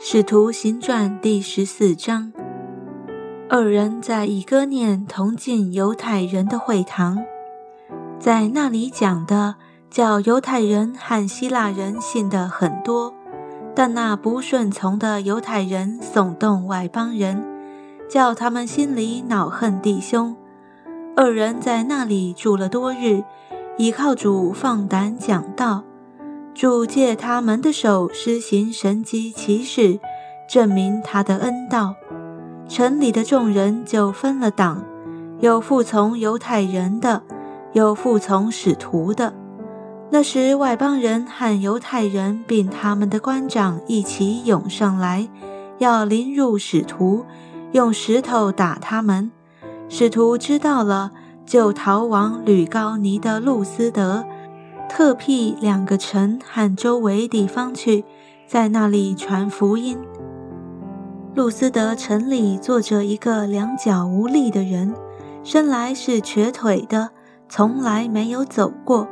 使徒行传第十四章，二人在以哥念同进犹太人的会堂，在那里讲的，叫犹太人和希腊人信的很多，但那不顺从的犹太人耸动外邦人，叫他们心里恼恨弟兄。二人在那里住了多日，倚靠主放胆讲道。主借他们的手施行神迹奇事，证明他的恩道。城里的众人就分了党，有服从犹太人的，有服从使徒的。那时外邦人和犹太人并他们的官长一起涌上来，要临入使徒，用石头打他们。使徒知道了，就逃往吕高尼的路斯德。特辟两个城和周围地方去，在那里传福音。路斯德城里坐着一个两脚无力的人，生来是瘸腿的，从来没有走过。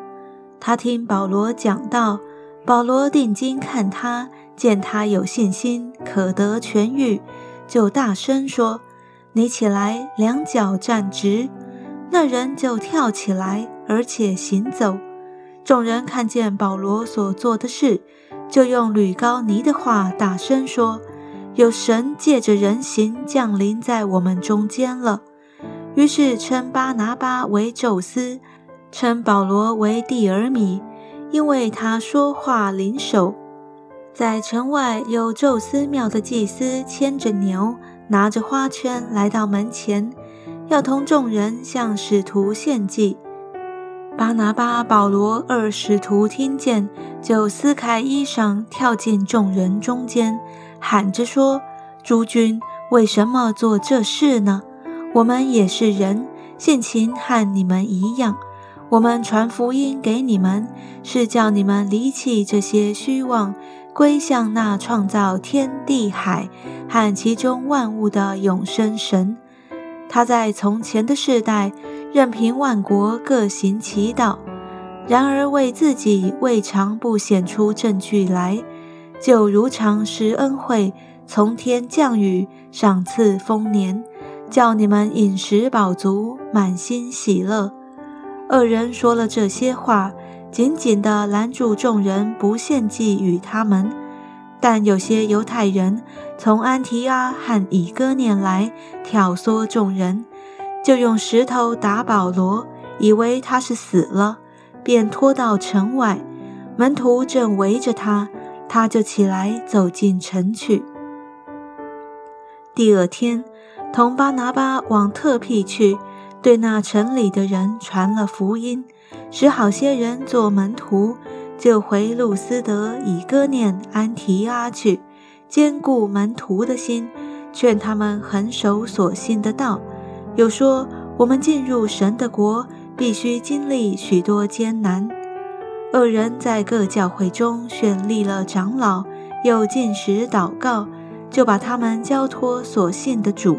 他听保罗讲道，保罗定睛看他，见他有信心，可得痊愈，就大声说：“你起来，两脚站直。”那人就跳起来，而且行走。众人看见保罗所做的事，就用吕高尼的话大声说：“有神借着人形降临在我们中间了。”于是称巴拿巴为宙斯，称保罗为蒂尔米，因为他说话灵手。在城外有宙斯庙的祭司牵着牛，拿着花圈来到门前，要同众人向使徒献祭。巴拿巴、保罗二使徒听见，就撕开衣裳，跳进众人中间，喊着说：“诸君，为什么做这事呢？我们也是人，性情和你们一样。我们传福音给你们，是叫你们离弃这些虚妄，归向那创造天地海和其中万物的永生神。他在从前的世代。”任凭万国各行其道，然而为自己未尝不显出证据来，就如常施恩惠，从天降雨，赏赐丰年，叫你们饮食饱足，满心喜乐。二人说了这些话，紧紧地拦住众人，不献祭与他们。但有些犹太人从安提阿和以哥念来，挑唆众人。就用石头打保罗，以为他是死了，便拖到城外。门徒正围着他，他就起来走进城去。第二天，同巴拿巴往特庇去，对那城里的人传了福音，使好些人做门徒，就回路斯德、以哥念、安提阿去，兼顾门徒的心，劝他们恒守所信的道。又说，我们进入神的国，必须经历许多艰难。二人在各教会中选立了长老，又进食祷告，就把他们交托所信的主。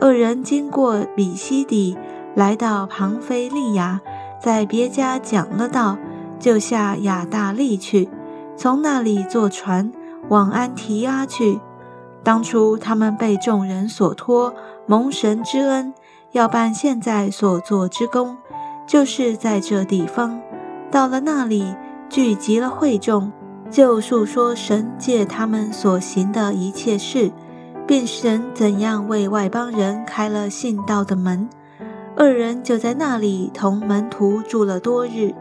二人经过比西底，来到庞菲利亚，在别家讲了道，就下亚大利去，从那里坐船往安提阿去。当初他们被众人所托。蒙神之恩，要办现在所做之功，就是在这地方。到了那里，聚集了会众，就述说神借他们所行的一切事，并神怎样为外邦人开了信道的门。二人就在那里同门徒住了多日。